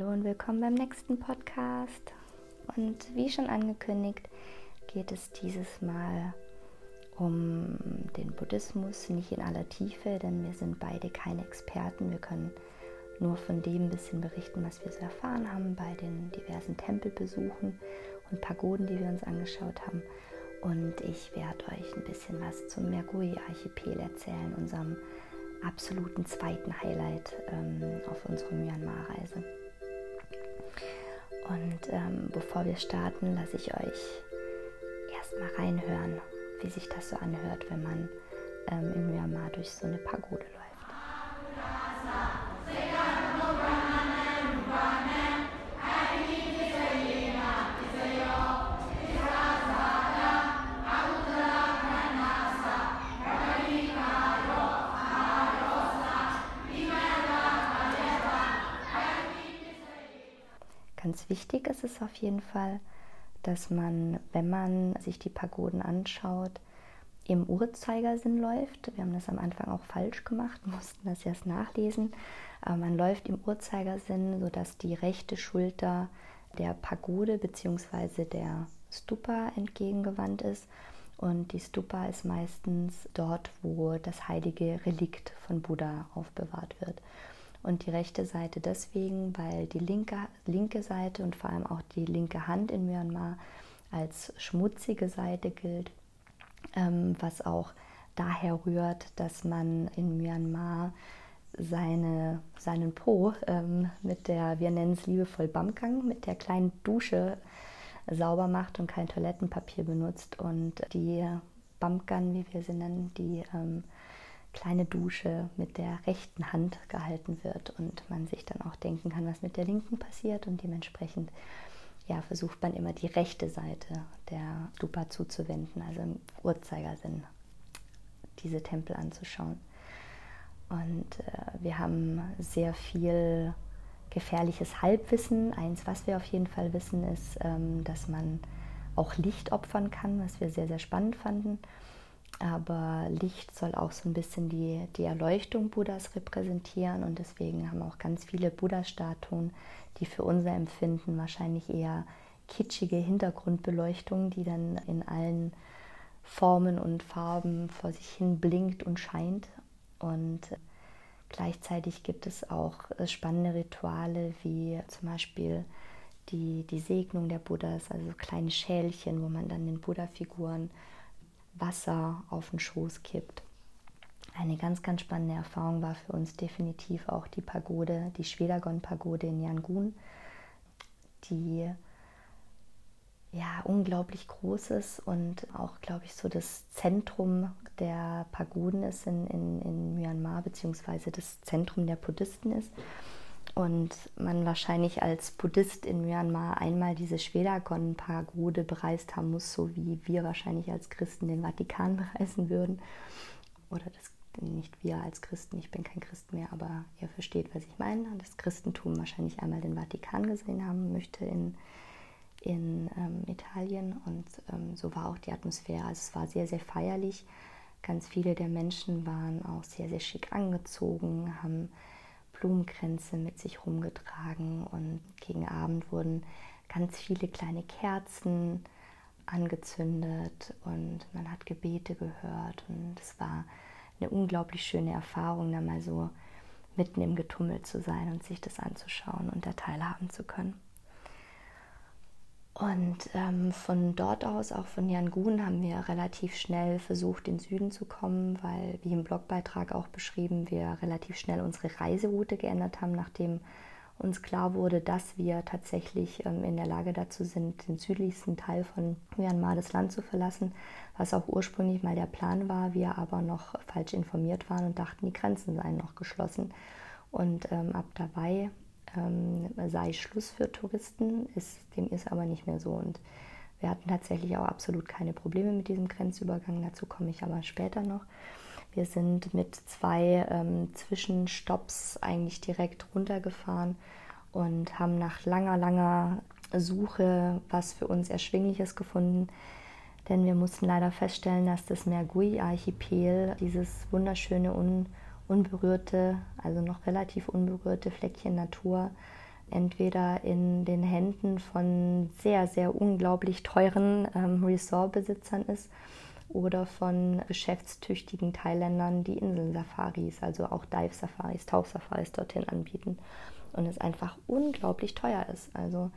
willkommen beim nächsten Podcast. Und wie schon angekündigt, geht es dieses Mal um den Buddhismus, nicht in aller Tiefe, denn wir sind beide keine Experten. Wir können nur von dem ein bisschen berichten, was wir so erfahren haben bei den diversen Tempelbesuchen und Pagoden, die wir uns angeschaut haben. Und ich werde euch ein bisschen was zum Mergui-Archipel erzählen, unserem absoluten zweiten Highlight ähm, auf unserer Myanmar-Reise. Und ähm, bevor wir starten, lasse ich euch erstmal reinhören, wie sich das so anhört, wenn man ähm, in Myanmar durch so eine Pagode läuft. Ganz wichtig ist es auf jeden Fall, dass man, wenn man sich die Pagoden anschaut, im Uhrzeigersinn läuft. Wir haben das am Anfang auch falsch gemacht, mussten das erst nachlesen. Aber man läuft im Uhrzeigersinn, sodass die rechte Schulter der Pagode bzw. der Stupa entgegengewandt ist. Und die Stupa ist meistens dort, wo das heilige Relikt von Buddha aufbewahrt wird und die rechte Seite deswegen, weil die linke, linke Seite und vor allem auch die linke Hand in Myanmar als schmutzige Seite gilt, ähm, was auch daher rührt, dass man in Myanmar seine, seinen Po ähm, mit der, wir nennen es liebevoll Bamkang, mit der kleinen Dusche sauber macht und kein Toilettenpapier benutzt. Und die Bamkan, wie wir sie nennen, die ähm, kleine Dusche mit der rechten Hand gehalten wird und man sich dann auch denken kann, was mit der linken passiert und dementsprechend ja, versucht man immer die rechte Seite der Stupa zuzuwenden, also im Uhrzeigersinn diese Tempel anzuschauen. Und äh, wir haben sehr viel gefährliches Halbwissen. Eins, was wir auf jeden Fall wissen, ist, ähm, dass man auch Licht opfern kann, was wir sehr, sehr spannend fanden. Aber Licht soll auch so ein bisschen die, die Erleuchtung Buddhas repräsentieren und deswegen haben auch ganz viele Buddha-Statuen, die für unser Empfinden wahrscheinlich eher kitschige Hintergrundbeleuchtung, die dann in allen Formen und Farben vor sich hin blinkt und scheint. Und gleichzeitig gibt es auch spannende Rituale wie zum Beispiel die, die Segnung der Buddhas, also kleine Schälchen, wo man dann den Buddha-Figuren Wasser auf den Schoß kippt. Eine ganz, ganz spannende Erfahrung war für uns definitiv auch die Pagode, die Schwedagon-Pagode in Yangon, die ja unglaublich groß ist und auch, glaube ich, so das Zentrum der Pagoden ist in, in, in Myanmar, beziehungsweise das Zentrum der Buddhisten ist und man wahrscheinlich als Buddhist in Myanmar einmal diese Schwedagon-Pagode bereist haben muss, so wie wir wahrscheinlich als Christen den Vatikan bereisen würden. Oder das nicht wir als Christen, ich bin kein Christ mehr, aber ihr versteht, was ich meine. Das Christentum wahrscheinlich einmal den Vatikan gesehen haben möchte in, in ähm, Italien und ähm, so war auch die Atmosphäre. Also es war sehr, sehr feierlich. Ganz viele der Menschen waren auch sehr, sehr schick angezogen, haben Blumenkränze mit sich rumgetragen und gegen Abend wurden ganz viele kleine Kerzen angezündet und man hat Gebete gehört und es war eine unglaublich schöne Erfahrung, da mal so mitten im Getummel zu sein und sich das anzuschauen und da teilhaben zu können. Und ähm, von dort aus, auch von Yangon, haben wir relativ schnell versucht, in den Süden zu kommen, weil, wie im Blogbeitrag auch beschrieben, wir relativ schnell unsere Reiseroute geändert haben, nachdem uns klar wurde, dass wir tatsächlich ähm, in der Lage dazu sind, den südlichsten Teil von Myanmar das Land zu verlassen, was auch ursprünglich mal der Plan war, wir aber noch falsch informiert waren und dachten, die Grenzen seien noch geschlossen. Und ähm, ab dabei ähm, sei Schluss für Touristen, ist, dem ist aber nicht mehr so. Und wir hatten tatsächlich auch absolut keine Probleme mit diesem Grenzübergang, dazu komme ich aber später noch. Wir sind mit zwei ähm, Zwischenstopps eigentlich direkt runtergefahren und haben nach langer, langer Suche was für uns Erschwingliches gefunden. Denn wir mussten leider feststellen, dass das Mergui-Archipel, dieses wunderschöne, un unberührte, also noch relativ unberührte Fleckchen Natur entweder in den Händen von sehr, sehr unglaublich teuren ähm, Resortbesitzern ist oder von geschäftstüchtigen Thailändern, die Inselsafaris, also auch Dive-Safaris, Tauchsafaris dorthin anbieten und es einfach unglaublich teuer ist. Also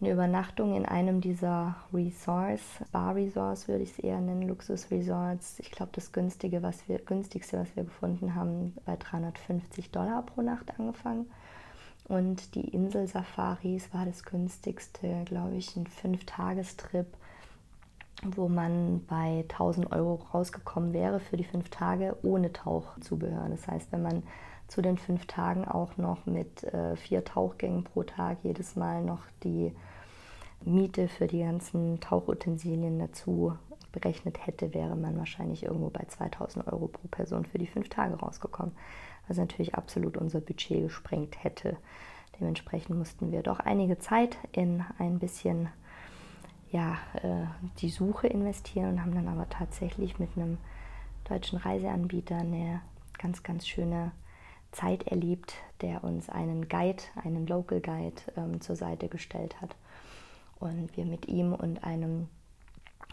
eine Übernachtung in einem dieser Resorts, Bar-Resorts würde ich es eher nennen, Luxus-Resorts. Ich glaube, das günstige, was wir, günstigste, was wir gefunden haben, bei 350 Dollar pro Nacht angefangen. Und die Insel-Safaris war das günstigste, glaube ich, ein Fünf-Tagestrip, wo man bei 1000 Euro rausgekommen wäre für die fünf Tage ohne Tauchzubehör. Das heißt, wenn man zu den fünf Tagen auch noch mit äh, vier Tauchgängen pro Tag jedes Mal noch die Miete für die ganzen Tauchutensilien dazu berechnet hätte, wäre man wahrscheinlich irgendwo bei 2000 Euro pro Person für die fünf Tage rausgekommen, was natürlich absolut unser Budget gesprengt hätte. Dementsprechend mussten wir doch einige Zeit in ein bisschen ja, äh, die Suche investieren und haben dann aber tatsächlich mit einem deutschen Reiseanbieter eine ganz, ganz schöne Zeit erlebt, der uns einen Guide, einen Local Guide ähm, zur Seite gestellt hat. Und wir mit ihm und einem,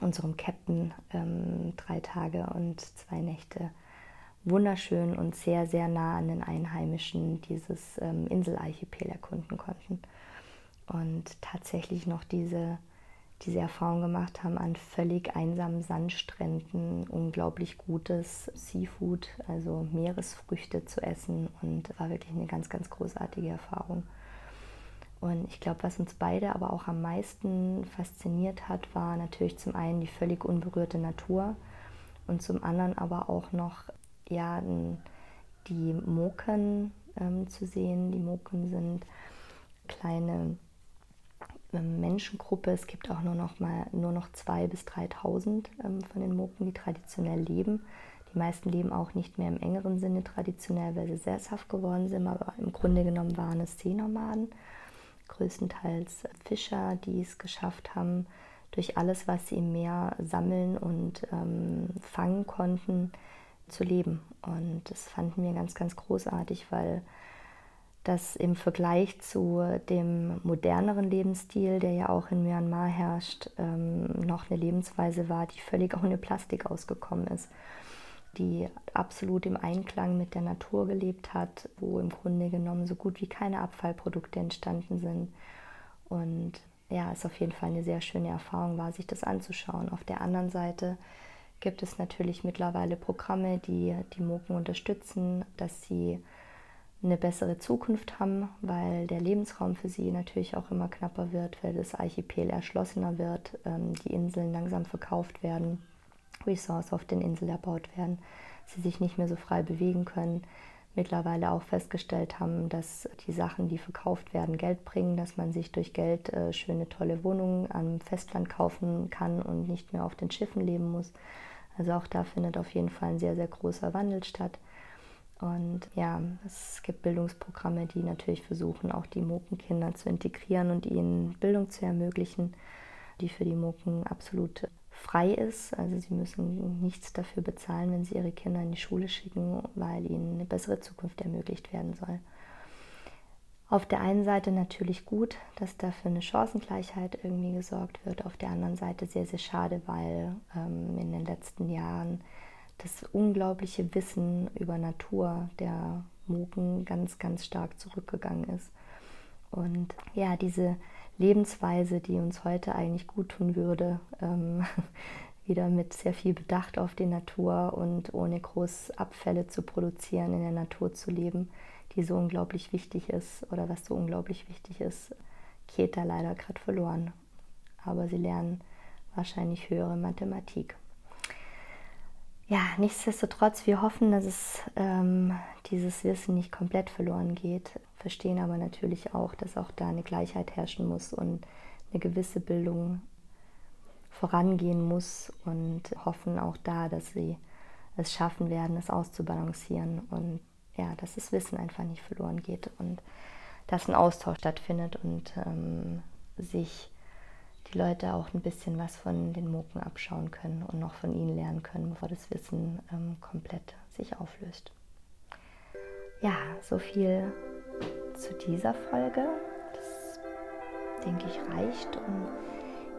unserem Captain, ähm, drei Tage und zwei Nächte wunderschön und sehr, sehr nah an den Einheimischen dieses ähm, Inselarchipel erkunden konnten. Und tatsächlich noch diese diese Erfahrung gemacht haben, an völlig einsamen Sandstränden unglaublich gutes Seafood, also Meeresfrüchte zu essen und war wirklich eine ganz, ganz großartige Erfahrung. Und ich glaube, was uns beide aber auch am meisten fasziniert hat, war natürlich zum einen die völlig unberührte Natur und zum anderen aber auch noch ja, die Moken ähm, zu sehen. Die Moken sind kleine Menschengruppe. Es gibt auch nur noch mal nur noch 2.000 bis 3.000 ähm, von den Moken, die traditionell leben. Die meisten leben auch nicht mehr im engeren Sinne traditionell, weil sie sesshaft geworden sind, aber im Grunde genommen waren es Seenomaden, größtenteils Fischer, die es geschafft haben, durch alles, was sie im Meer sammeln und ähm, fangen konnten, zu leben. Und das fanden wir ganz, ganz großartig, weil das im Vergleich zu dem moderneren Lebensstil, der ja auch in Myanmar herrscht, ähm, noch eine Lebensweise war, die völlig ohne Plastik ausgekommen ist, die absolut im Einklang mit der Natur gelebt hat, wo im Grunde genommen so gut wie keine Abfallprodukte entstanden sind. Und ja, es auf jeden Fall eine sehr schöne Erfahrung war, sich das anzuschauen. Auf der anderen Seite gibt es natürlich mittlerweile Programme, die die Moken unterstützen, dass sie eine bessere Zukunft haben, weil der Lebensraum für sie natürlich auch immer knapper wird, weil das Archipel erschlossener wird, ähm, die Inseln langsam verkauft werden, Resorts auf den Inseln erbaut werden, sie sich nicht mehr so frei bewegen können. Mittlerweile auch festgestellt haben, dass die Sachen, die verkauft werden, Geld bringen, dass man sich durch Geld äh, schöne, tolle Wohnungen am Festland kaufen kann und nicht mehr auf den Schiffen leben muss. Also auch da findet auf jeden Fall ein sehr, sehr großer Wandel statt. Und ja, es gibt Bildungsprogramme, die natürlich versuchen, auch die Mokenkinder zu integrieren und ihnen Bildung zu ermöglichen, die für die Moken absolut frei ist. Also sie müssen nichts dafür bezahlen, wenn sie ihre Kinder in die Schule schicken, weil ihnen eine bessere Zukunft ermöglicht werden soll. Auf der einen Seite natürlich gut, dass dafür eine Chancengleichheit irgendwie gesorgt wird. Auf der anderen Seite sehr, sehr schade, weil ähm, in den letzten Jahren das unglaubliche Wissen über Natur der Moken ganz, ganz stark zurückgegangen ist. Und ja, diese Lebensweise, die uns heute eigentlich gut tun würde, ähm, wieder mit sehr viel Bedacht auf die Natur und ohne groß Abfälle zu produzieren, in der Natur zu leben, die so unglaublich wichtig ist oder was so unglaublich wichtig ist, geht da leider gerade verloren. Aber sie lernen wahrscheinlich höhere Mathematik ja, nichtsdestotrotz, wir hoffen, dass es ähm, dieses Wissen nicht komplett verloren geht, verstehen aber natürlich auch, dass auch da eine Gleichheit herrschen muss und eine gewisse Bildung vorangehen muss und hoffen auch da, dass sie es schaffen werden, es auszubalancieren und ja, dass das Wissen einfach nicht verloren geht und dass ein Austausch stattfindet und ähm, sich die Leute auch ein bisschen was von den Moken abschauen können und noch von ihnen lernen können, bevor das Wissen ähm, komplett sich auflöst. Ja, so viel zu dieser Folge. denke ich, reicht. Und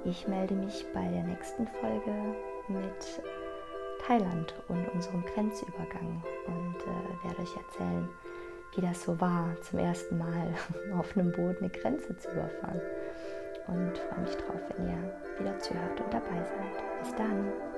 ich melde mich bei der nächsten Folge mit Thailand und unserem Grenzübergang und äh, werde euch erzählen, wie das so war, zum ersten Mal auf einem Boot eine Grenze zu überfahren. Und freue mich drauf, wenn ihr wieder zuhört und dabei seid. Bis dann!